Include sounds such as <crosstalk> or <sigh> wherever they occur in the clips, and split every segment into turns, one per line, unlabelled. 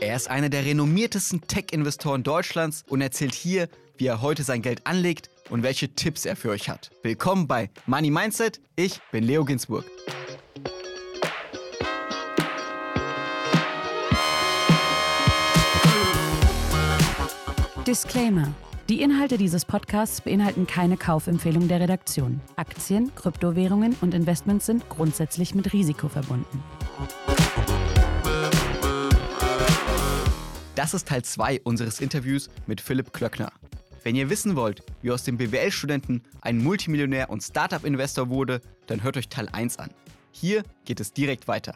Er ist einer der renommiertesten Tech-Investoren Deutschlands und erzählt hier, wie er heute sein Geld anlegt und welche Tipps er für euch hat. Willkommen bei Money Mindset. Ich bin Leo Ginsburg.
Disclaimer. Die Inhalte dieses Podcasts beinhalten keine Kaufempfehlung der Redaktion. Aktien, Kryptowährungen und Investments sind grundsätzlich mit Risiko verbunden.
Das ist Teil 2 unseres Interviews mit Philipp Klöckner. Wenn ihr wissen wollt, wie aus dem BWL-Studenten ein Multimillionär und Startup-Investor wurde, dann hört euch Teil 1 an. Hier geht es direkt weiter.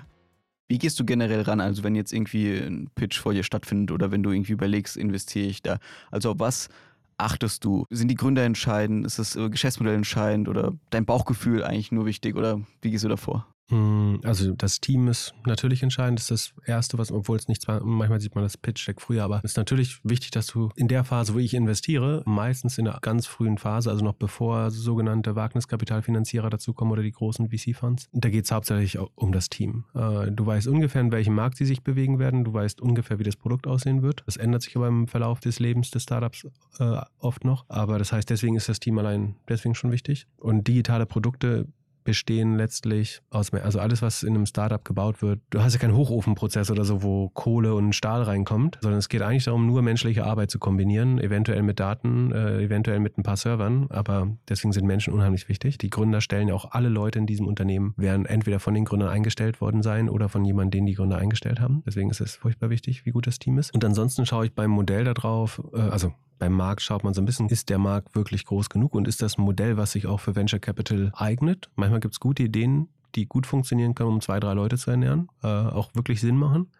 Wie gehst du generell ran? Also wenn jetzt irgendwie ein Pitch vor dir stattfindet oder wenn du irgendwie überlegst, investiere ich da? Also auf was achtest du? Sind die Gründer entscheidend? Ist das äh, Geschäftsmodell entscheidend oder dein Bauchgefühl eigentlich nur wichtig oder wie gehst du davor?
Hm, also das Team ist natürlich entscheidend, das ist das Erste, was, obwohl es nicht zwar, manchmal sieht man das Pitch-Deck früher, aber es ist natürlich wichtig, dass du in der Phase, wo ich investiere, meistens in einer ganz frühen Phase, also noch bevor sogenannte Wagniskapitalfinanzierer dazukommen oder die großen VC-Funds, da geht es hauptsächlich um das Team. Äh, du weißt ungefähr, in welchem Markt sie sich bewegen werden, du weißt ungefähr, wie das Produkt aussehen wird. Das ändert sich aber im Verlauf des Lebens des Startups äh, oft noch, aber das heißt, deswegen ist das Team allein deswegen schon wichtig. Und digitale Produkte bestehen letztlich aus mehr. Also alles, was in einem Startup gebaut wird. Du hast ja keinen Hochofenprozess oder so, wo Kohle und Stahl reinkommt, sondern es geht eigentlich darum, nur menschliche Arbeit zu kombinieren, eventuell mit Daten, äh, eventuell mit ein paar Servern. Aber deswegen sind Menschen unheimlich wichtig. Die Gründer stellen ja auch alle Leute in diesem Unternehmen, werden entweder von den Gründern eingestellt worden sein oder von jemandem, den die Gründer eingestellt haben. Deswegen ist es furchtbar wichtig, wie gut das Team ist. Und ansonsten schaue ich beim Modell darauf, äh, also beim Markt schaut man so ein bisschen, ist der Markt wirklich groß genug und ist das ein Modell, was sich auch für Venture Capital eignet? Manchmal gibt es gute Ideen, die gut funktionieren können, um zwei, drei Leute zu ernähren, äh, auch wirklich Sinn machen.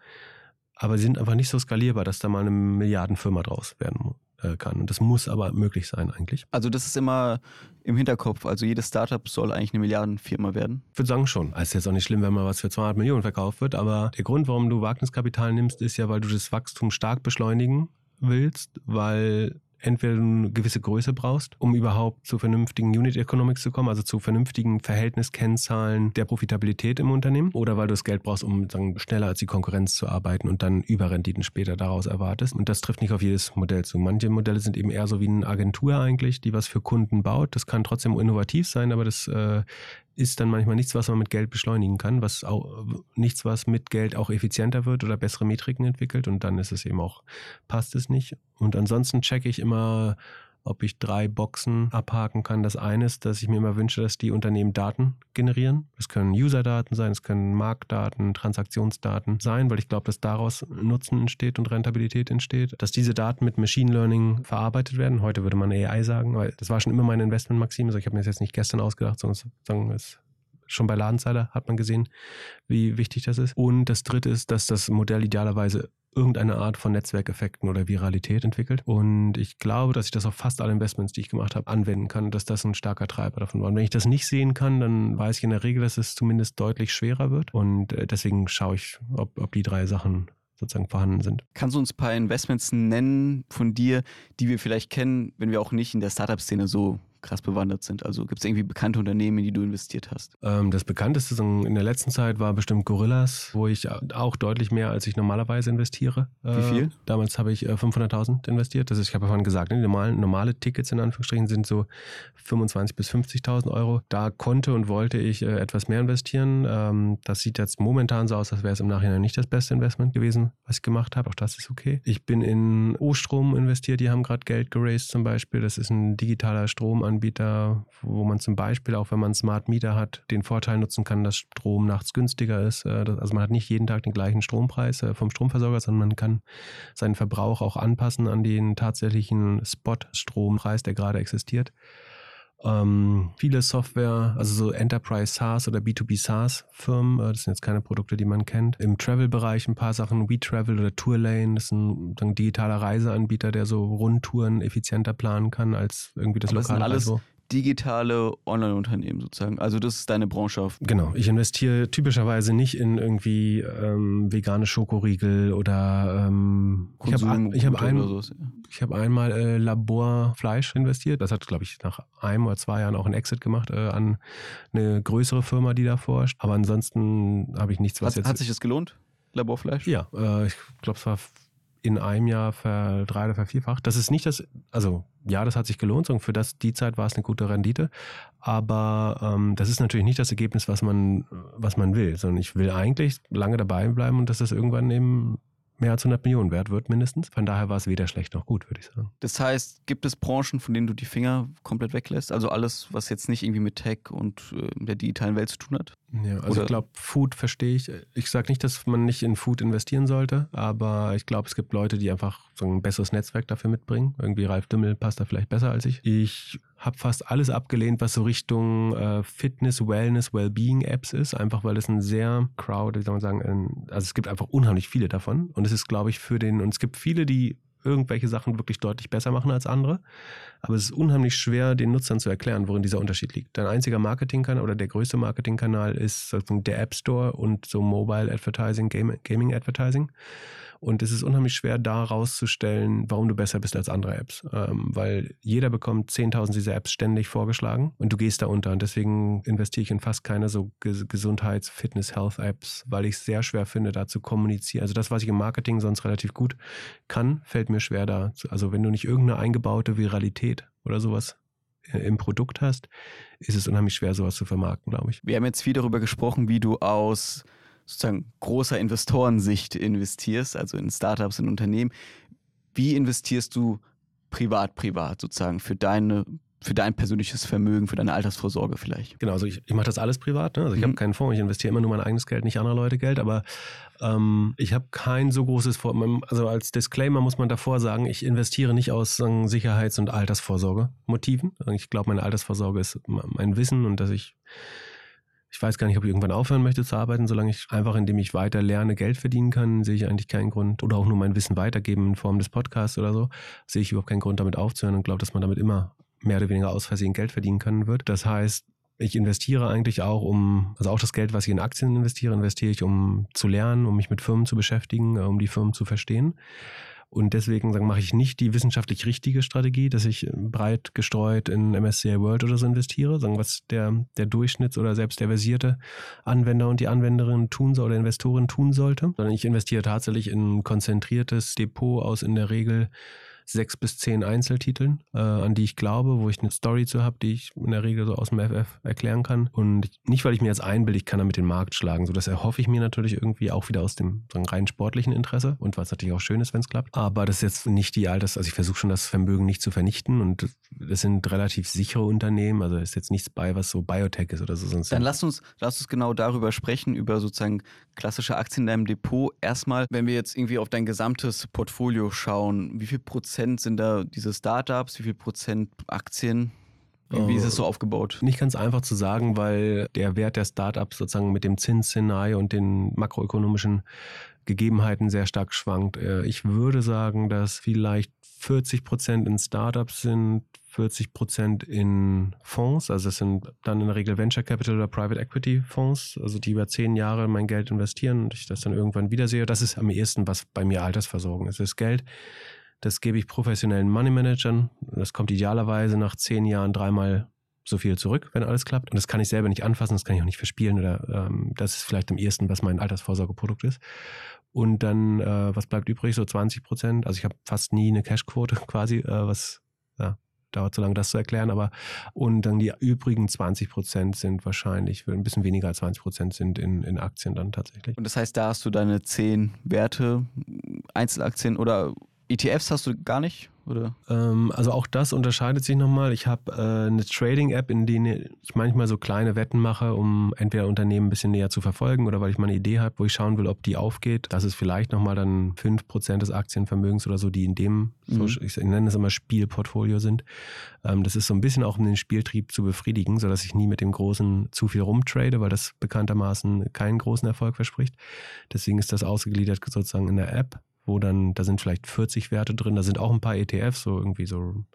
Aber sie sind einfach nicht so skalierbar, dass da mal eine Milliardenfirma draus werden äh, kann. Und das muss aber möglich sein eigentlich.
Also das ist immer im Hinterkopf. Also jedes Startup soll eigentlich eine Milliardenfirma werden.
Ich würde sagen schon. Es ist jetzt auch nicht schlimm, wenn mal was für 200 Millionen verkauft wird. Aber der Grund, warum du Wagniskapital nimmst, ist ja, weil du das Wachstum stark beschleunigen willst, weil entweder du eine gewisse Größe brauchst, um überhaupt zu vernünftigen Unit Economics zu kommen, also zu vernünftigen Verhältniskennzahlen der Profitabilität im Unternehmen, oder weil du das Geld brauchst, um sagen, schneller als die Konkurrenz zu arbeiten und dann Überrenditen später daraus erwartest. Und das trifft nicht auf jedes Modell zu. Manche Modelle sind eben eher so wie eine Agentur eigentlich, die was für Kunden baut. Das kann trotzdem innovativ sein, aber das äh, ist dann manchmal nichts, was man mit Geld beschleunigen kann, was auch nichts, was mit Geld auch effizienter wird oder bessere Metriken entwickelt und dann ist es eben auch, passt es nicht. Und ansonsten checke ich immer, ob ich drei Boxen abhaken kann. Das eine ist, dass ich mir immer wünsche, dass die Unternehmen Daten generieren. Es können User-Daten sein, es können Marktdaten, Transaktionsdaten sein, weil ich glaube, dass daraus Nutzen entsteht und Rentabilität entsteht. Dass diese Daten mit Machine Learning verarbeitet werden. Heute würde man AI sagen, weil das war schon immer meine Investmentmaxime. Also ich habe mir das jetzt nicht gestern ausgedacht, sondern es schon bei Ladenzeiler hat man gesehen, wie wichtig das ist. Und das dritte ist, dass das Modell idealerweise irgendeine Art von Netzwerkeffekten oder Viralität entwickelt. Und ich glaube, dass ich das auf fast alle Investments, die ich gemacht habe, anwenden kann, dass das ein starker Treiber davon war. Und wenn ich das nicht sehen kann, dann weiß ich in der Regel, dass es zumindest deutlich schwerer wird. Und äh, deswegen schaue ich, ob, ob die drei Sachen sozusagen vorhanden sind.
Kannst du uns ein paar Investments nennen von dir, die wir vielleicht kennen, wenn wir auch nicht in der Startup-Szene so krass bewandert sind? Also gibt es irgendwie bekannte Unternehmen, in die du investiert hast?
Ähm, das bekannteste in der letzten Zeit war bestimmt Gorillas, wo ich auch deutlich mehr, als ich normalerweise investiere.
Wie äh, viel?
damals habe ich 500.000 äh, investiert. Das ist, ich habe vorhin gesagt, ne, die normalen, normale Tickets in Anführungsstrichen sind so 25.000 bis 50.000 Euro. Da konnte und wollte ich äh, etwas mehr investieren. Ähm, das sieht jetzt momentan so aus, als wäre es im Nachhinein nicht das beste Investment gewesen, was ich gemacht habe. Auch das ist okay. Ich bin in O-Strom investiert. Die haben gerade Geld geraced zum Beispiel. Das ist ein digitaler Stromanbieter Stromanbieter, wo man zum Beispiel auch, wenn man Smart Meter hat, den Vorteil nutzen kann, dass Strom nachts günstiger ist. Äh, also man hat nicht jeden Tag den gleichen Strompreis äh, vom Stromversorger, sondern man kann seinen Verbrauch auch anpassen an den tatsächlichen Spot-Strompreis, der gerade existiert. Ähm, viele Software, also so Enterprise SaaS oder B2B SaaS Firmen, äh, das sind jetzt keine Produkte, die man kennt. Im Travel-Bereich ein paar Sachen, WeTravel oder Tourlane, das ist ein, ein, digitaler Reiseanbieter, der so Rundtouren effizienter planen kann als irgendwie das
Aber
lokale
das sind alles digitale Online-Unternehmen sozusagen. Also das ist deine Branche auf.
Genau. Ich investiere typischerweise nicht in irgendwie ähm, vegane Schokoriegel oder ähm, ich habe ich hab ein, so, ich hab einmal äh, Laborfleisch investiert. Das hat, glaube ich, nach einem oder zwei Jahren auch einen Exit gemacht äh, an eine größere Firma, die da forscht. Aber ansonsten habe ich nichts, was
hat,
jetzt.
Hat sich das gelohnt? Laborfleisch?
Ja, äh, ich glaube, es war in einem Jahr verdrei- oder vervierfacht. Das ist nicht das, also ja, das hat sich gelohnt, und für das, die Zeit war es eine gute Rendite. Aber ähm, das ist natürlich nicht das Ergebnis, was man, was man will, sondern ich will eigentlich lange dabei bleiben und dass das irgendwann eben mehr als 100 Millionen wert wird mindestens. Von daher war es weder schlecht noch gut, würde ich sagen.
Das heißt, gibt es Branchen, von denen du die Finger komplett weglässt? Also alles, was jetzt nicht irgendwie mit Tech und äh, der digitalen Welt zu tun hat?
Ja, also
Oder-
ich glaube, Food verstehe ich. Ich sage nicht, dass man nicht in Food investieren sollte, aber ich glaube, es gibt Leute, die einfach so ein besseres Netzwerk dafür mitbringen. Irgendwie Ralf Dümmel passt da vielleicht besser als ich. Ich habe fast alles abgelehnt, was so Richtung äh, Fitness, Wellness, Wellbeing-Apps ist, einfach weil es ein sehr crowd, wie soll man sagen, ein, also es gibt einfach unheimlich viele davon. Und es ist, glaube ich, für den, und es gibt viele, die irgendwelche Sachen wirklich deutlich besser machen als andere. Aber es ist unheimlich schwer, den Nutzern zu erklären, worin dieser Unterschied liegt. Dein einziger Marketingkanal oder der größte Marketingkanal ist sozusagen der App Store und so Mobile Advertising, Gaming Advertising. Und es ist unheimlich schwer, da rauszustellen, warum du besser bist als andere Apps. Ähm, weil jeder bekommt 10.000 dieser Apps ständig vorgeschlagen und du gehst da unter. Und deswegen investiere ich in fast keine so Ges- Gesundheits-, Fitness-, Health-Apps, weil ich es sehr schwer finde, da zu kommunizieren. Also das, was ich im Marketing sonst relativ gut kann, fällt mir schwer da. Also wenn du nicht irgendeine eingebaute Viralität oder sowas äh, im Produkt hast, ist es unheimlich schwer, sowas zu vermarkten, glaube ich.
Wir haben jetzt viel darüber gesprochen, wie du aus sozusagen großer Investorensicht investierst, also in Startups, in Unternehmen. Wie investierst du privat, privat sozusagen für deine, für dein persönliches Vermögen, für deine Altersvorsorge vielleicht?
Genau, also ich, ich mache das alles privat. Ne? Also ich
Mhm.
habe keinen Fonds, ich investiere immer nur mein eigenes Geld, nicht andere Leute Geld. Aber ähm, ich habe kein so großes Vor Also als Disclaimer muss man davor sagen, ich investiere nicht aus sagen, Sicherheits- und Altersvorsorge-Motiven. Ich glaube, meine Altersvorsorge ist mein Wissen und dass ich ich weiß gar nicht, ob ich irgendwann aufhören möchte zu arbeiten, solange ich einfach, indem ich weiter lerne, Geld verdienen kann, sehe ich eigentlich keinen Grund oder auch nur mein Wissen weitergeben in Form des Podcasts oder so, sehe ich überhaupt keinen Grund, damit aufzuhören und glaube, dass man damit immer mehr oder weniger aus Versehen Geld verdienen können wird. Das heißt, ich investiere eigentlich auch, um, also auch das Geld, was ich in Aktien investiere, investiere ich, um zu lernen, um mich mit Firmen zu beschäftigen, äh, um die Firmen zu verstehen. Und deswegen sagen, mache ich nicht die wissenschaftlich richtige Strategie, dass ich breit gestreut in MSCI World oder so investiere, sagen, was der, der Durchschnitts- oder selbst der versierte Anwender und die Anwenderin tun soll oder Investorin tun sollte, sondern ich investiere tatsächlich in ein konzentriertes Depot aus in der Regel sechs bis zehn Einzeltiteln, äh, an die ich glaube, wo ich eine Story zu habe, die ich in der Regel so aus dem FF erklären kann. Und nicht, weil ich mir jetzt einbilde, ich kann damit den Markt schlagen. So, das erhoffe ich mir natürlich irgendwie auch wieder aus dem so rein sportlichen Interesse und was natürlich auch schön ist, wenn es klappt. Aber das ist jetzt nicht die Alters, also ich versuche schon das Vermögen nicht zu vernichten und das sind relativ sichere Unternehmen. Also ist jetzt nichts bei, was so Biotech ist oder so. Sonst
Dann lass uns, lass uns genau darüber sprechen, über sozusagen klassische Aktien in deinem Depot. Erstmal, wenn wir jetzt irgendwie auf dein gesamtes Portfolio schauen, wie viel Prozent sind da diese Startups, wie viel Prozent Aktien? Wie, ist es so aufgebaut?
Nicht ganz einfach zu sagen, weil der Wert der Startups sozusagen mit dem Zinsszenario und den makroökonomischen Gegebenheiten sehr stark schwankt. Äh, Ich würde sagen, dass vielleicht 40 Prozent in Startups sind, 40 Prozent in Fonds. Also das sind dann in der Regel Venture Capital oder Private Equity Fonds, also die über zehn Jahre mein Geld investieren und ich das dann irgendwann wiedersehe. Das ist am ehesten, was bei mir Altersversorgung ist. Das Geld, das gebe ich professionellen Money Managern. Das kommt idealerweise nach zehn Jahren dreimal so viel zurück, wenn alles klappt. Und das kann ich selber nicht anfassen, das kann ich auch nicht verspielen oder ähm, das ist vielleicht am ehesten, was mein Altersvorsorgeprodukt ist. Und dann, äh, was bleibt übrig? So 20 Prozent. Also ich habe fast nie eine Cashquote <laughs> quasi, äh, was ja, dauert so lange, das zu erklären. Aber und dann die übrigen 20 Prozent sind wahrscheinlich, ein bisschen weniger als 20 Prozent sind in, in Aktien dann tatsächlich.
Und das heißt, da hast du deine zehn Werte, Einzelaktien oder ETFs hast du gar nicht? Oder?
Ähm, also auch das unterscheidet sich nochmal. Ich habe äh, eine Trading-App, in der ich manchmal so kleine Wetten mache, um entweder Unternehmen ein bisschen näher zu verfolgen oder weil ich mal eine Idee habe, wo ich schauen will, ob die aufgeht. Das ist vielleicht nochmal dann 5% des Aktienvermögens oder so, die in dem,
Mhm.
so, ich nenne es immer Spielportfolio sind. Ähm, das ist so ein bisschen auch, um den Spieltrieb zu befriedigen, sodass ich nie mit dem Großen zu viel rumtrade, weil das bekanntermaßen keinen großen Erfolg verspricht. Deswegen ist das ausgegliedert sozusagen in der App wo dann, da sind vielleicht 40 Werte drin, da sind auch ein paar ETFs, so irgendwie so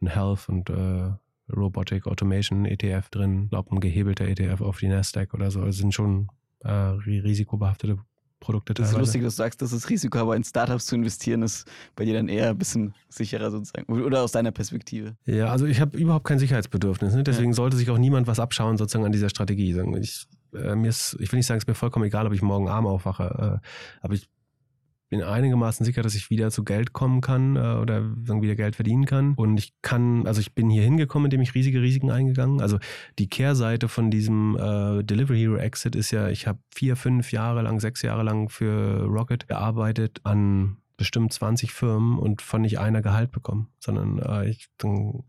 ein Health und äh, Robotic Automation ETF drin, glaube ein gehebelter ETF auf die Nasdaq oder so. Also sind schon äh, risikobehaftete Produkte
Das ist
teilweise.
lustig, dass du sagst, das ist Risiko, aber in Startups zu investieren ist bei dir dann eher ein bisschen sicherer sozusagen. Oder aus deiner Perspektive.
Ja, also ich habe überhaupt kein Sicherheitsbedürfnis. Ne? Deswegen ja. sollte sich auch niemand was abschauen sozusagen an dieser Strategie. Ich äh, mir ist, ich will nicht sagen, es ist mir vollkommen egal, ob ich morgen arm aufwache, äh, aber ich bin einigermaßen sicher, dass ich wieder zu Geld kommen kann äh, oder wieder Geld verdienen kann. Und ich kann, also ich bin hier hingekommen, indem ich riesige Risiken eingegangen. Also die Kehrseite von diesem äh, Delivery Hero Exit ist ja, ich habe vier, fünf Jahre lang, sechs Jahre lang für Rocket gearbeitet an bestimmt 20 Firmen und von nicht einer Gehalt bekommen, sondern äh, ich,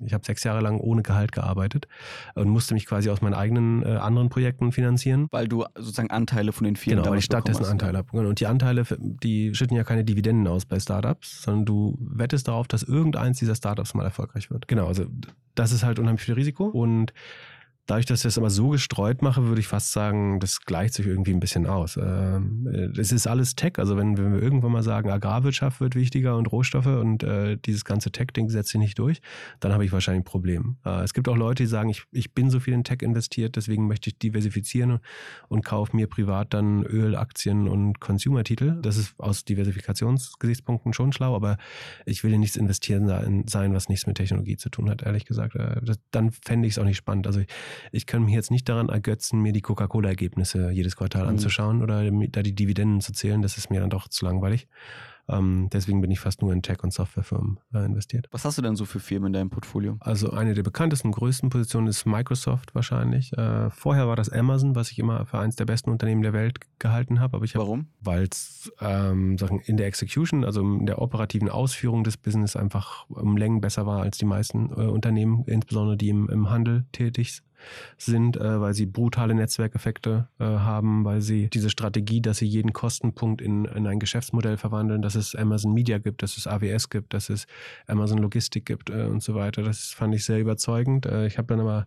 ich habe sechs Jahre lang ohne Gehalt gearbeitet und musste mich quasi aus meinen eigenen äh, anderen Projekten finanzieren.
Weil du sozusagen Anteile von den Firmen
Genau, weil ich stattdessen Anteile habe. Und die Anteile, die schütten ja keine Dividenden aus bei Startups, sondern du wettest darauf, dass irgendeins dieser Startups mal erfolgreich wird. Genau, also das ist halt unheimlich viel Risiko und Dadurch, dass ich das immer so gestreut mache, würde ich fast sagen, das gleicht sich irgendwie ein bisschen aus. Ähm, es ist alles Tech. Also wenn, wenn wir irgendwann mal sagen, Agrarwirtschaft wird wichtiger und Rohstoffe und äh, dieses ganze Tech-Ding setzt sich nicht durch, dann habe ich wahrscheinlich ein Problem. Äh, es gibt auch Leute, die sagen, ich, ich bin so viel in Tech investiert, deswegen möchte ich diversifizieren und kaufe mir privat dann Öl, Aktien und Consumer-Titel. Das ist aus Diversifikationsgesichtspunkten schon schlau, aber ich will in nichts investieren sein, was nichts mit Technologie zu tun hat, ehrlich gesagt. Äh, das, dann fände ich es auch nicht spannend. Also ich kann mich jetzt nicht daran ergötzen, mir die Coca-Cola-Ergebnisse jedes Quartal mhm. anzuschauen oder da die Dividenden zu zählen. Das ist mir dann doch zu langweilig. Ähm, deswegen bin ich fast nur in Tech- und Softwarefirmen äh, investiert.
Was hast du denn so für Firmen in deinem Portfolio?
Also eine der bekanntesten, größten Positionen ist Microsoft wahrscheinlich. Äh, vorher war das Amazon, was ich immer für eines der besten Unternehmen der Welt gehalten habe.
hab, Warum?
Weil es ähm, in der Execution, also in der operativen Ausführung des Business einfach um Längen besser war als die meisten äh, Unternehmen, insbesondere die im, im Handel tätig sind, äh, weil sie brutale Netzwerkeffekte äh, haben, weil sie diese Strategie, dass sie jeden Kostenpunkt in, in ein Geschäftsmodell verwandeln, dass es Amazon Media gibt, dass es AWS gibt, dass es Amazon Logistik gibt äh, und so weiter. Das fand ich sehr überzeugend. Äh, ich habe dann aber,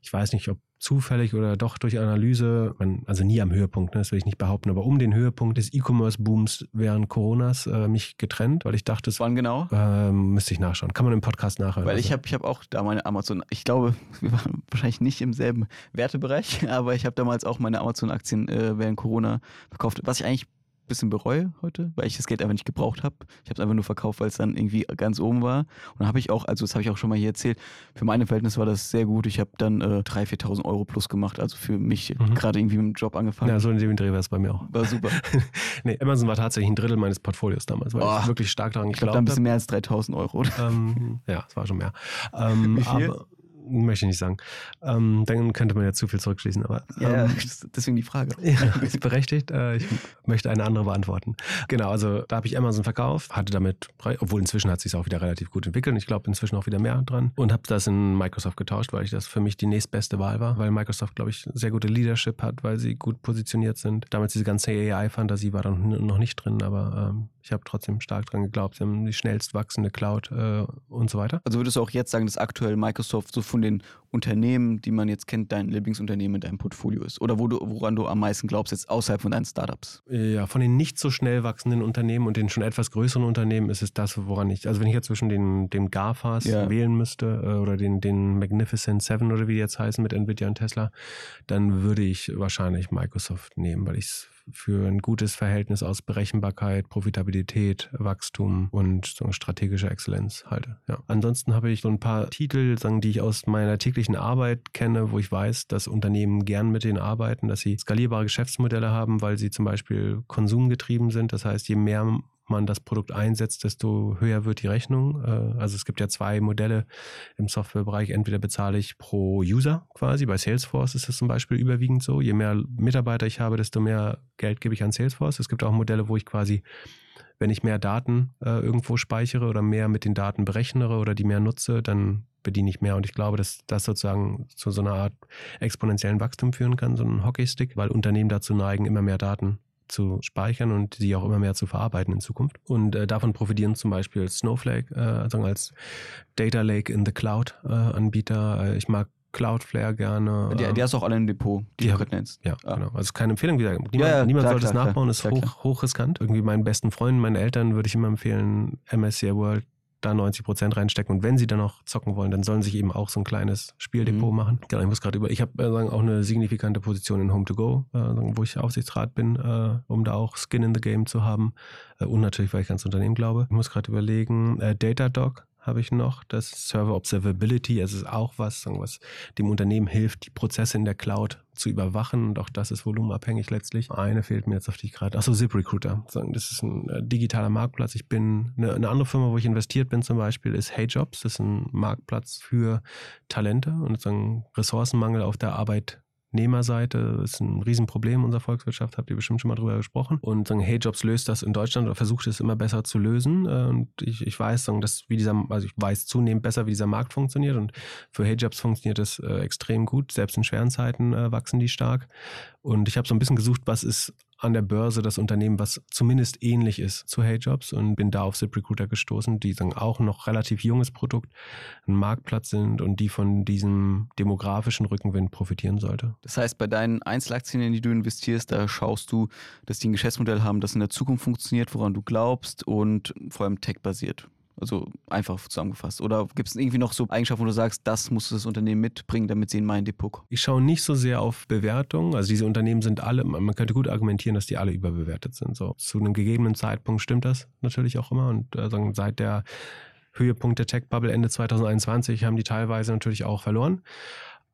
ich weiß nicht, ob zufällig oder doch durch Analyse, man, also nie am Höhepunkt, ne, das will ich nicht behaupten, aber um den Höhepunkt des E-Commerce-Booms während Coronas äh, mich getrennt, weil ich dachte,
es wann genau?
Äh, müsste ich nachschauen. Kann man im Podcast nachhören.
Weil also. ich habe ich hab auch da meine Amazon, ich glaube, <laughs> wir waren wahrscheinlich nicht im selben Wertebereich, <laughs> aber ich habe damals auch meine Amazon-Aktien äh, während Corona verkauft, was ich eigentlich bisschen bereue heute, weil ich das Geld einfach nicht gebraucht habe. Ich habe es einfach nur verkauft, weil es dann irgendwie ganz oben war. Und dann habe ich auch, also das habe ich auch schon mal hier erzählt, für meine Verhältnisse war das sehr gut. Ich habe dann äh, 3.000, 4.000 Euro plus gemacht, also für mich mhm. gerade irgendwie mit dem Job angefangen.
Ja, so in dem Dreh war es bei mir auch.
War super. <laughs>
nee, Amazon war tatsächlich ein Drittel meines Portfolios damals, weil oh, ich wirklich stark daran geglaubt habe. Ich glaube,
ein bisschen mehr als 3.000 Euro.
Ähm, ja, es war schon mehr. Ähm,
Wie viel?
Aber, möchte ich nicht sagen. Ähm, dann könnte man ja zu viel zurückschließen. Aber,
ja, ähm, <laughs> deswegen die Frage.
Ja, ist berechtigt. Äh, ich möchte eine andere beantworten. Genau, also da habe ich Amazon verkauft, hatte damit, obwohl inzwischen hat sich auch wieder relativ gut entwickelt. Ich glaube inzwischen auch wieder mehr dran und habe das in Microsoft getauscht, weil ich das für mich die nächstbeste Wahl war, weil Microsoft, glaube ich, sehr gute Leadership hat, weil sie gut positioniert sind. Damals diese ganze AI-Fantasie war dann noch nicht drin, aber ähm, ich habe trotzdem stark dran geglaubt. Sie haben die schnellst wachsende Cloud äh, und so weiter.
Also würdest du auch jetzt sagen, dass aktuell Microsoft so von den Unternehmen, die man jetzt kennt, dein Lieblingsunternehmen in deinem Portfolio ist? Oder wo du, woran du am meisten glaubst, jetzt außerhalb von deinen Startups?
Ja, von den nicht so schnell wachsenden Unternehmen und den schon etwas größeren Unternehmen ist es das, woran ich, also wenn ich jetzt zwischen den, den GAFAs ja. wählen müsste äh, oder den, den Magnificent Seven oder wie die jetzt heißen mit Nvidia und Tesla, dann würde ich wahrscheinlich Microsoft nehmen, weil ich es für ein gutes Verhältnis aus Berechenbarkeit, Profitabilität, Wachstum und so strategische Exzellenz halte. Ja. Ansonsten habe ich so ein paar Titel, sagen, die ich aus meiner täglichen Arbeit kenne, wo ich weiß, dass Unternehmen gern mit denen arbeiten, dass sie skalierbare Geschäftsmodelle haben, weil sie zum Beispiel konsumgetrieben sind. Das heißt, je mehr man das Produkt einsetzt, desto höher wird die Rechnung. Äh, also es gibt ja zwei Modelle im Softwarebereich. Entweder bezahle ich pro User quasi. Bei Salesforce ist das zum Beispiel überwiegend so. Je mehr Mitarbeiter ich habe, desto mehr Geld gebe ich an Salesforce. Es gibt auch Modelle, wo ich quasi wenn ich mehr Daten äh, irgendwo speichere oder mehr mit den Daten berechnere oder die mehr nutze, dann bediene ich mehr. Und ich glaube, dass das sozusagen zu so einer Art exponentiellen Wachstum führen kann, so ein Hockeystick, weil Unternehmen dazu neigen, immer mehr Daten zu speichern und sie auch immer mehr zu verarbeiten in Zukunft. Und äh, davon profitieren zum Beispiel Snowflake, äh, also als Data Lake in the Cloud äh, Anbieter. Äh, ich mag Cloudflare gerne.
Die, die hast du auch alle im Depot, die, gerade nennst.
Ja, ah. genau. Also keine Empfehlung wieder. Niemand, ja, ja, niemand klar, sollte es nachbauen, klar, ist klar, hoch, hochriskant. Irgendwie meinen besten Freunden, meinen Eltern würde ich immer empfehlen, MSCI World da 90 Prozent reinstecken. Und wenn sie dann noch zocken wollen, dann sollen sie sich eben auch so ein kleines Spieldepot mhm. machen. Genau, ich muss gerade über, ich habe äh, auch eine signifikante Position in Home to Go, äh, wo ich Aufsichtsrat bin, äh, um da auch Skin in the Game zu haben. Äh, und natürlich, weil ich ans Unternehmen glaube. Ich muss gerade überlegen, äh, Datadog habe ich noch. Das Server Observability, also ist auch was, was dem Unternehmen hilft, die Prozesse in der Cloud zu überwachen. Und auch das ist volumenabhängig letztlich. Eine fehlt mir jetzt auf die gerade. Achso, ZipRecruiter. Das ist ein äh, digitaler Marktplatz. Ich bin eine, eine andere Firma, wo ich investiert bin zum Beispiel, ist HeyJobs. Das ist ein Marktplatz für Talente und sozusagen Ressourcenmangel auf der Arbeit Nehmerseite ist ein Riesenproblem unserer Volkswirtschaft, habt ihr bestimmt schon mal drüber gesprochen. Und sagen, Hey Jobs löst das in Deutschland oder versucht es immer besser zu lösen. Äh, und ich, ich weiß, sagen, dass wie dieser, also ich weiß zunehmend besser, wie dieser Markt funktioniert. Und für Hey Jobs funktioniert das äh, extrem gut. Selbst in schweren Zeiten äh, wachsen die stark. Und ich habe so ein bisschen gesucht, was ist an der Börse das Unternehmen, was zumindest ähnlich ist zu HeyJobs und bin da auf ZipRecruiter gestoßen, die sagen auch noch relativ junges Produkt, ein Marktplatz sind und die von diesem demografischen Rückenwind profitieren sollte.
Das heißt, bei deinen Einzelaktien, in die du investierst, da schaust du, dass die ein Geschäftsmodell haben, das in der Zukunft funktioniert, woran du glaubst und vor allem tech-basiert. Also einfach zusammengefasst. Oder gibt es irgendwie noch so Eigenschaften, wo du sagst, das muss das Unternehmen mitbringen, damit sie in mein Depot kommen?
Ich schaue nicht so sehr auf Bewertungen. Also diese Unternehmen sind alle, man könnte gut argumentieren, dass die alle überbewertet sind. So zu einem gegebenen Zeitpunkt stimmt das natürlich auch immer. Und äh, seit der Höhepunkt der Tech-Bubble Ende 2021 haben die teilweise natürlich auch verloren.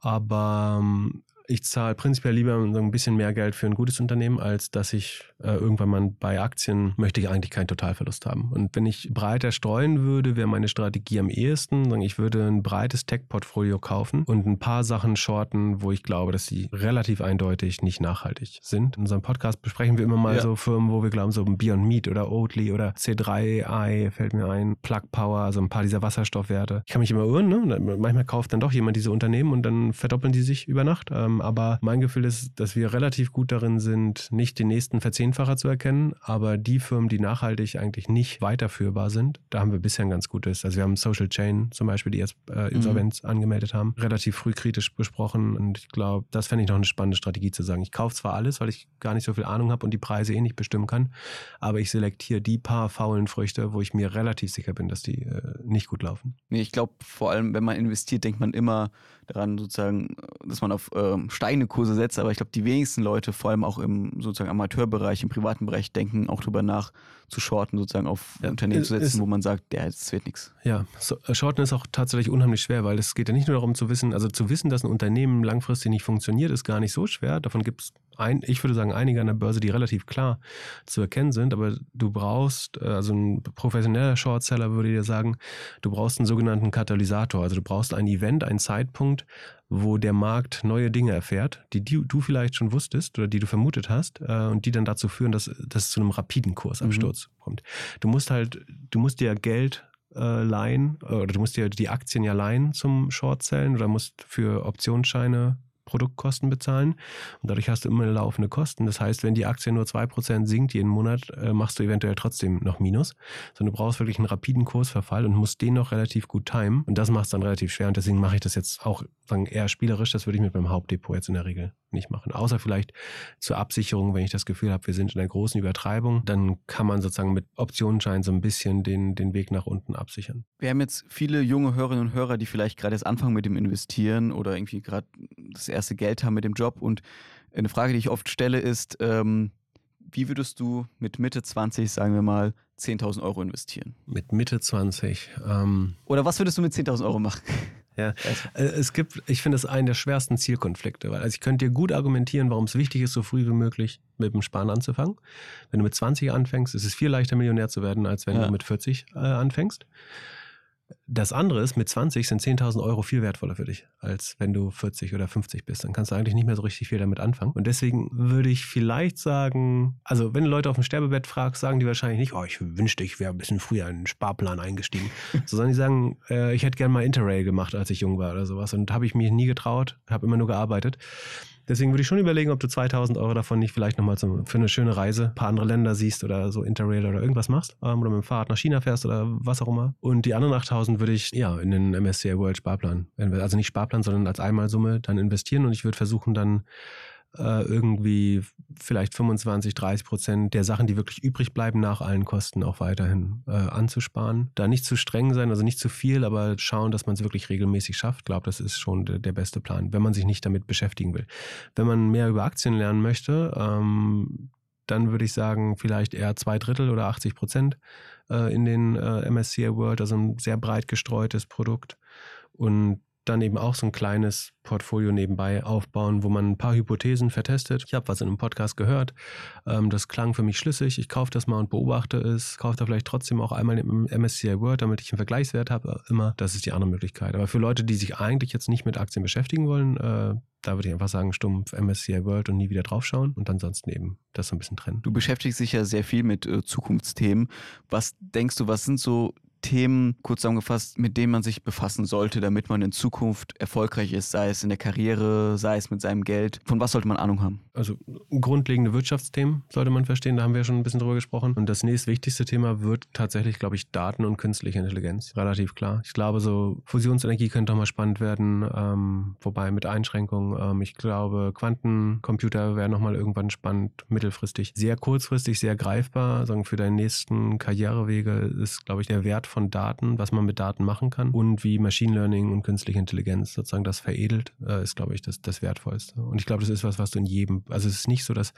Aber ähm, ich zahle prinzipiell lieber so ein bisschen mehr Geld für ein gutes Unternehmen, als dass ich äh, irgendwann mal bei Aktien möchte ich eigentlich keinen Totalverlust haben. Und wenn ich breiter streuen würde, wäre meine Strategie am ehesten, ich würde ein breites Tech-Portfolio kaufen und ein paar Sachen shorten, wo ich glaube, dass sie relativ eindeutig nicht nachhaltig sind. In unserem Podcast besprechen wir immer mal ja. so Firmen, wo wir glauben, so Beyond Meat oder Oatly oder C3i fällt mir ein, Plug Power, also ein paar dieser Wasserstoffwerte. Ich kann mich immer irren, ne? manchmal kauft dann doch jemand diese Unternehmen und dann verdoppeln die sich über Nacht. Ähm, aber mein Gefühl ist, dass wir relativ gut darin sind, nicht den nächsten Verzehnfacher zu erkennen, aber die Firmen, die nachhaltig eigentlich nicht weiterführbar sind, da haben wir bisher ein ganz gutes. Also wir haben Social Chain zum Beispiel, die jetzt äh, Insolvenz mhm. angemeldet haben, relativ früh kritisch besprochen und ich glaube, das fände ich noch eine spannende Strategie zu sagen. Ich kaufe zwar alles, weil ich gar nicht so viel Ahnung habe und die Preise eh nicht bestimmen kann, aber ich selektiere die paar faulen Früchte, wo ich mir relativ sicher bin, dass die äh, nicht gut laufen.
Nee, ich glaube, vor allem, wenn man investiert, denkt man immer daran sozusagen, dass man auf ähm, steigende Kurse setze, aber ich glaube, die wenigsten Leute, vor allem auch im sozusagen Amateurbereich, im privaten Bereich, denken auch darüber nach, zu shorten, sozusagen auf ja, Unternehmen zu setzen, wo man sagt, ja, das wird nichts.
Ja, so, äh, shorten ist auch tatsächlich unheimlich schwer, weil es geht ja nicht nur darum zu wissen, also zu wissen, dass ein Unternehmen langfristig nicht funktioniert, ist gar nicht so schwer. Davon gibt es ein, ich würde sagen, einige an der Börse, die relativ klar zu erkennen sind, aber du brauchst, äh, also ein professioneller Shortseller würde dir sagen, du brauchst einen sogenannten Katalysator. Also du brauchst ein Event, einen Zeitpunkt, wo der Markt neue Dinge erfährt, die, du vielleicht schon wusstest oder die du vermutet hast äh, und die dann dazu führen, dass, dass es zu einem rapiden Kursabsturz mhm. kommt. Du musst halt, du musst dir Geld äh, leihen oder du musst dir die Aktien ja leihen zum Shortzellen oder musst für Optionsscheine Produktkosten bezahlen und dadurch hast du immer laufende Kosten. Das heißt, wenn die Aktie nur 2% sinkt jeden Monat, äh, machst du eventuell trotzdem noch Minus. Sondern du brauchst wirklich einen rapiden Kursverfall und musst den noch relativ gut timen. Und das macht es dann relativ schwer. Und deswegen mache ich das jetzt auch sagen, eher spielerisch. Das würde ich mit meinem Hauptdepot jetzt in der Regel nicht machen. Außer vielleicht zur Absicherung, wenn ich das Gefühl habe, wir sind in einer großen Übertreibung, dann kann man sozusagen mit Optionenschein so ein bisschen den, den Weg nach unten absichern.
Wir haben jetzt viele junge Hörerinnen und Hörer, die vielleicht gerade jetzt anfangen mit dem Investieren oder irgendwie gerade das erste Geld haben mit dem Job. Und eine Frage, die ich oft stelle, ist, ähm, wie würdest du mit Mitte 20, sagen wir mal, 10.000 Euro investieren?
Mit Mitte 20. Ähm
Oder was würdest du mit 10.000 Euro machen?
Ja, äh, es gibt, ich finde es einen der schwersten Zielkonflikte, weil also ich könnte dir gut argumentieren, warum es wichtig ist, so früh wie möglich mit dem Sparen anzufangen. Wenn du mit 20 anfängst, ist es viel leichter Millionär zu werden, als wenn ja. du mit 40 äh, anfängst. Das andere ist, mit 20 sind 10.000 Euro viel wertvoller für dich, als wenn du 40 oder 50 bist. Dann kannst du eigentlich nicht mehr so richtig viel damit anfangen. Und deswegen würde ich vielleicht sagen, also wenn du Leute auf dem Sterbebett fragst, sagen die wahrscheinlich nicht, oh, ich wünschte, ich wäre ein bisschen früher in einen Sparplan eingestiegen. <laughs> sondern die sagen, äh, ich hätte gern mal Interrail gemacht, als ich jung war oder sowas. Und habe ich mich nie getraut, habe immer nur gearbeitet. Deswegen würde ich schon überlegen, ob du 2000 Euro davon nicht vielleicht nochmal für eine schöne Reise ein paar andere Länder siehst oder so Interrail oder irgendwas machst ähm, oder mit dem Fahrrad nach China fährst oder was auch immer. Und die anderen 8000 würde ich ja in den MSCI World Sparplan, also nicht Sparplan, sondern als Einmalsumme dann investieren und ich würde versuchen dann äh, irgendwie vielleicht 25, 30 Prozent der Sachen, die wirklich übrig bleiben, nach allen Kosten auch weiterhin äh, anzusparen. Da nicht zu streng sein, also nicht zu viel, aber schauen, dass man es wirklich regelmäßig schafft. Ich glaube, das ist schon der, der, beste Plan, wenn man sich nicht damit beschäftigen will. Wenn man mehr über Aktien lernen möchte, ähm, dann würde ich sagen, vielleicht eher zwei Drittel oder 80 Prozent äh, in den äh, MSCI World, also ein sehr breit gestreutes Produkt. Und dann eben auch so ein kleines Portfolio nebenbei aufbauen, wo man ein paar Hypothesen vertestet. Ich habe was in einem Podcast gehört, ähm, das klang für mich schlüssig. Ich kaufe das mal und beobachte es, kaufe da vielleicht trotzdem auch einmal im MSCI Word, damit ich einen Vergleichswert habe. Immer, das ist die andere Möglichkeit. Aber für Leute, die sich eigentlich jetzt nicht mit Aktien beschäftigen wollen, äh, da würde ich einfach sagen, stumpf MSCI World und nie wieder draufschauen und ansonsten eben das so ein bisschen trennen.
Du beschäftigst dich ja sehr viel mit äh, Zukunftsthemen. Was denkst du, was sind so Themen, kurz zusammengefasst, mit denen man sich befassen sollte, damit man in Zukunft erfolgreich ist, sei es in der Karriere, sei es mit seinem Geld? Von was sollte man Ahnung haben?
Also grundlegende Wirtschaftsthemen sollte man verstehen, da haben wir schon ein bisschen drüber gesprochen. Und das nächstwichtigste Thema wird tatsächlich, glaube ich, Daten und künstliche Intelligenz. Relativ klar. Ich glaube, so Fusionsenergie könnte auch mal spannend werden, ähm, wobei mit Einschränkungen. Ähm, ich glaube, Quantencomputer wäre nochmal irgendwann spannend, mittelfristig. Sehr kurzfristig, sehr greifbar. Sagen, für deinen nächsten Karrierewege ist, glaube ich, der Wert von von Daten, was man mit Daten machen kann und wie Machine Learning und künstliche Intelligenz sozusagen das veredelt, äh, ist, glaube ich, das, das Wertvollste. Und ich glaube, das ist was, was du in jedem, also es ist nicht so, dass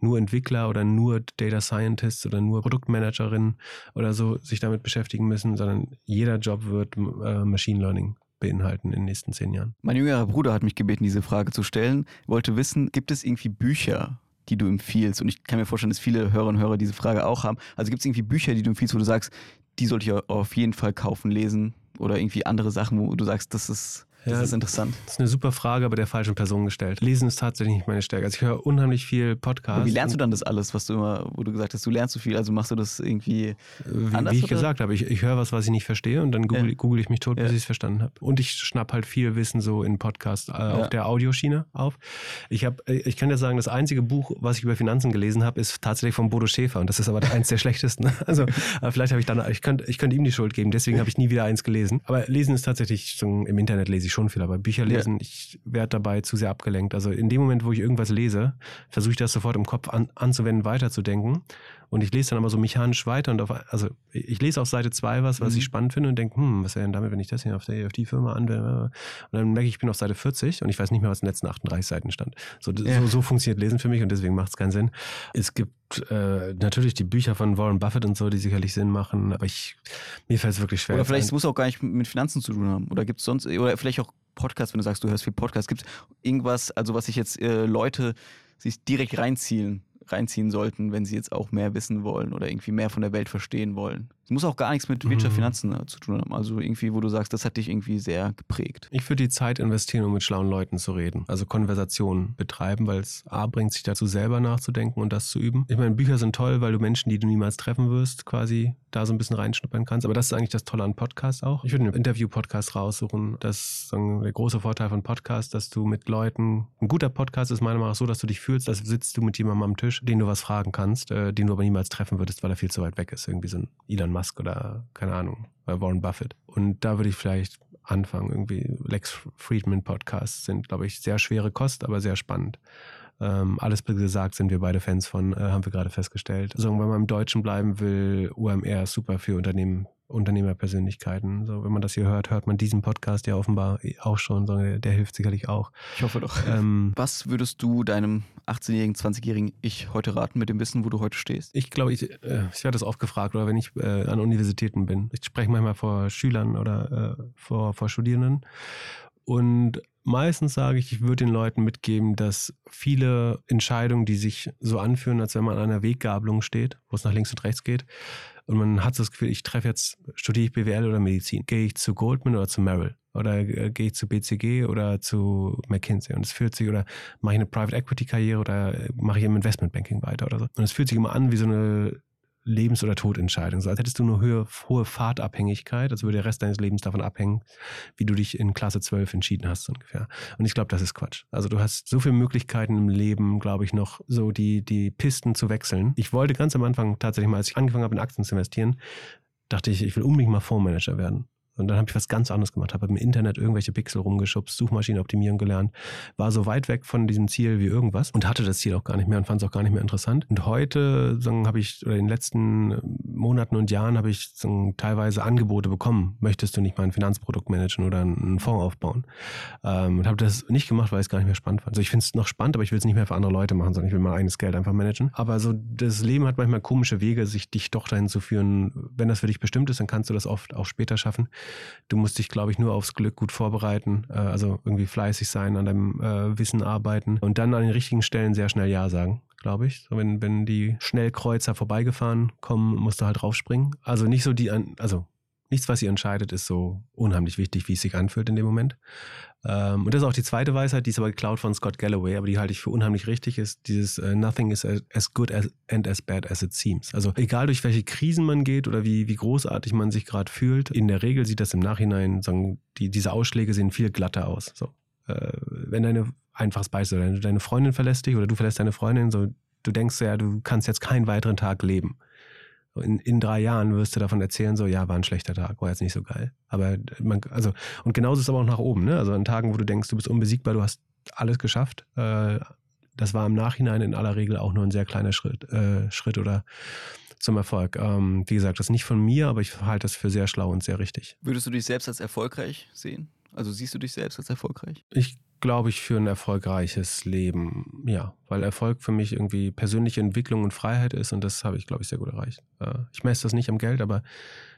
nur Entwickler oder nur Data Scientists oder nur Produktmanagerinnen oder so sich damit beschäftigen müssen, sondern jeder Job wird äh, Machine Learning beinhalten in den nächsten zehn Jahren.
Mein jüngerer Bruder hat mich gebeten, diese Frage zu stellen. Wollte wissen, gibt es irgendwie Bücher, die du empfiehlst? Und ich kann mir vorstellen, dass viele Hörerinnen und Hörer diese Frage auch haben. Also gibt es irgendwie Bücher, die du empfiehlst, wo du sagst, die sollte ich auf jeden Fall kaufen, lesen oder irgendwie andere Sachen, wo du sagst, das ist das ja, ist interessant.
Das ist eine super Frage, aber der falschen Person gestellt. Lesen ist tatsächlich nicht meine Stärke. Also ich höre unheimlich viel Podcasts.
Wie lernst du dann das alles, was du immer, wo du gesagt hast, du lernst so viel, also machst du das irgendwie
wie, anders? Wie ich oder? gesagt habe, ich, ich höre was, was ich nicht verstehe und dann google, ja. google ich mich tot, bis ja. ich es verstanden habe. Und ich schnapp halt viel Wissen so in Podcasts äh, auf der Audioschiene auf. Ich habe, äh, ich kann ja sagen, das einzige Buch, was ich über Finanzen gelesen habe, ist tatsächlich von Bodo Schäfer und das ist aber eins der <laughs> schlechtesten. <laughs> Also vielleicht habe ich dann, ich könnte, ich könnte ihm die Schuld geben, deswegen habe ich nie wieder eins gelesen. Aber lesen ist tatsächlich, so, im Internet lese ich schon viel, aber Bücher lesen, ja. ich werde dabei zu sehr abgelenkt. Also in dem Moment, wo ich irgendwas lese, versuche ich das sofort im Kopf an, anzuwenden, weiterzudenken. Und ich lese dann aber so mechanisch weiter und auf, also ich lese auf Seite 2 was, was mhm. ich spannend finde und denke, hm, was wäre denn damit, wenn ich das hier auf die, auf die Firma anwende? Und dann merke ich, ich bin auf Seite 40 und ich weiß nicht mehr, was in den letzten 38 Seiten stand. So, ja. so, so funktioniert Lesen für mich und deswegen macht es keinen Sinn. Es gibt äh, natürlich die Bücher von Warren Buffett und so, die sicherlich Sinn machen, aber ich, mir fällt es wirklich schwer.
Oder vielleicht muss es auch gar nicht mit Finanzen zu tun haben. Oder gibt es sonst, oder vielleicht auch Podcast, wenn du sagst, du hörst viel Podcast, gibt es irgendwas, also was sich jetzt äh, Leute sich direkt reinziehen reinziehen sollten, wenn sie jetzt auch mehr wissen wollen oder irgendwie mehr von der Welt verstehen wollen. Muss auch gar nichts mit Wirtschaft, mhm. Finanzen äh, zu tun haben. Also irgendwie, wo du sagst, das hat dich irgendwie sehr geprägt.
Ich würde die Zeit investieren, um mit schlauen Leuten zu reden. Also Konversationen betreiben, weil es A bringt sich dazu selber nachzudenken und das zu üben. Ich meine, Bücher sind toll, weil du Menschen, die du niemals treffen wirst, quasi da so ein bisschen reinschnuppern kannst. Aber das ist eigentlich das Tolle an Podcasts auch. Ich würde einen Interview-Podcast raussuchen. Das ist der große Vorteil von Podcasts, dass du mit Leuten, ein guter Podcast ist meiner Meinung nach so, dass du dich fühlst, als sitzt du mit jemandem am Tisch, den du was fragen kannst, äh, den du aber niemals treffen würdest, weil er viel zu weit weg ist. Irgendwie so ein Elon Musk oder keine Ahnung, bei Warren Buffett. Und da würde ich vielleicht anfangen. Irgendwie Lex Friedman Podcasts sind, glaube ich, sehr schwere Kost, aber sehr spannend. Ähm, alles gesagt sind wir beide Fans von, äh, haben wir gerade festgestellt. Also, wenn man im Deutschen bleiben will, UMR ist super für Unternehmen Unternehmerpersönlichkeiten. So, wenn man das hier hört, hört man diesen Podcast ja offenbar auch schon. So, der, der hilft sicherlich auch.
Ich hoffe doch. Ähm, Was würdest du deinem 18-jährigen, 20-jährigen Ich heute raten mit dem Wissen, wo du heute stehst?
Ich glaube, ich, äh, ich werde das oft gefragt, oder wenn ich äh, an Universitäten bin. Ich spreche manchmal vor Schülern oder äh, vor, vor Studierenden. Und meistens sage ich, ich würde den Leuten mitgeben, dass viele Entscheidungen, die sich so anfühlen, als wenn man an einer Weggabelung steht, wo es nach links und rechts geht, und man hat so das Gefühl, ich treffe jetzt, studiere ich BWL oder Medizin? Gehe ich zu Goldman oder zu Merrill? Oder äh, gehe ich zu BCG oder zu McKinsey? Und es fühlt sich, oder mache ich eine Private Equity Karriere oder äh, mache ich im Investmentbanking weiter oder so? Und es fühlt sich immer an wie so eine Lebens- oder Todentscheidung. So als hättest du eine hohe, hohe Fahrtabhängigkeit, also würde der Rest deines Lebens davon abhängen, wie du dich in Klasse 12 entschieden hast, ungefähr. Und ich glaube, das ist Quatsch. Also du hast so viele Möglichkeiten im Leben, glaube ich, noch so die, die Pisten zu wechseln. Ich wollte ganz am Anfang tatsächlich mal, als ich angefangen habe, in Aktien zu investieren, dachte ich, ich will unbedingt mal Fondsmanager werden. Und dann habe ich was ganz anderes gemacht, habe im Internet irgendwelche Pixel rumgeschubst, Suchmaschinenoptimierung gelernt, war so weit weg von diesem Ziel wie irgendwas und hatte das Ziel auch gar nicht mehr und fand es auch gar nicht mehr interessant. Und heute habe ich, oder in den letzten Monaten und Jahren habe ich sagen, teilweise Angebote bekommen. Möchtest du nicht mal ein Finanzprodukt managen oder einen Fonds aufbauen? Ähm, und habe das nicht gemacht, weil ich es gar nicht mehr spannend fand. Also ich finde es noch spannend, aber ich will es nicht mehr für andere Leute machen, sondern ich will mein eigenes Geld einfach managen. Aber so das Leben hat manchmal komische Wege, sich dich doch dahin zu führen. Wenn das für dich bestimmt ist, dann kannst du das oft auch später schaffen. Du musst dich, glaube ich, nur aufs Glück gut vorbereiten, äh, also irgendwie fleißig sein, an deinem äh, Wissen arbeiten und dann an den richtigen Stellen sehr schnell Ja sagen glaube ich. So, wenn, wenn die Schnellkreuzer vorbeigefahren kommen, musst du halt draufspringen. Also nicht so die, also nichts, was sie entscheidet, ist so unheimlich wichtig, wie es sich anfühlt in dem Moment. Ähm, und das ist auch die zweite Weisheit, die ist aber geklaut von Scott Galloway, aber die halte ich für unheimlich richtig, ist dieses uh, Nothing is as good as, and as bad as it seems. Also egal durch welche Krisen man geht oder wie, wie großartig man sich gerade fühlt, in der Regel sieht das im Nachhinein, sagen, die, diese Ausschläge sehen viel glatter aus. So. Äh, wenn deine, einfaches Beispiel, deine Freundin verlässt dich oder du verlässt deine Freundin, so, du denkst ja, du kannst jetzt keinen weiteren Tag leben in, in drei Jahren wirst du davon erzählen, so, ja, war ein schlechter Tag, war jetzt nicht so geil. Aber man, also, und genauso ist es aber auch nach oben, ne? Also an Tagen, wo du denkst, du bist unbesiegbar, du hast alles geschafft. Äh, das war im Nachhinein in aller Regel auch nur ein sehr kleiner Schritt, äh, Schritt oder zum Erfolg. Ähm, wie gesagt, das ist nicht von mir, aber ich halte das für sehr schlau und sehr richtig.
Würdest du dich selbst als erfolgreich sehen? Also siehst du dich selbst als erfolgreich?
Ich glaube ich, für ein erfolgreiches Leben. Ja, weil Erfolg für mich irgendwie persönliche Entwicklung und Freiheit ist und das habe ich, glaube ich, sehr gut erreicht. Äh, ich messe das nicht am Geld, aber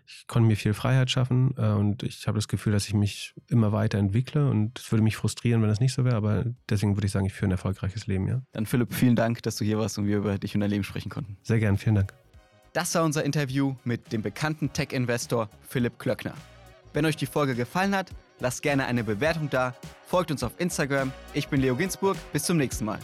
ich konnte mir viel Freiheit schaffen äh, und ich habe das Gefühl, dass ich mich immer weiter entwickle und es würde mich frustrieren, wenn das nicht so wäre, aber deswegen würde ich sagen, ich führe ein erfolgreiches Leben, ja.
Dann Philipp, vielen Dank, dass du hier warst und wir über dich und dein Leben sprechen konnten.
Sehr gern, vielen Dank.
Das war unser Interview mit dem bekannten Tech-Investor Philipp Klöckner. Wenn euch die Folge gefallen hat, lasst gerne eine Bewertung da, folgt uns auf Instagram. Ich bin Leo Ginsburg, bis zum nächsten Mal.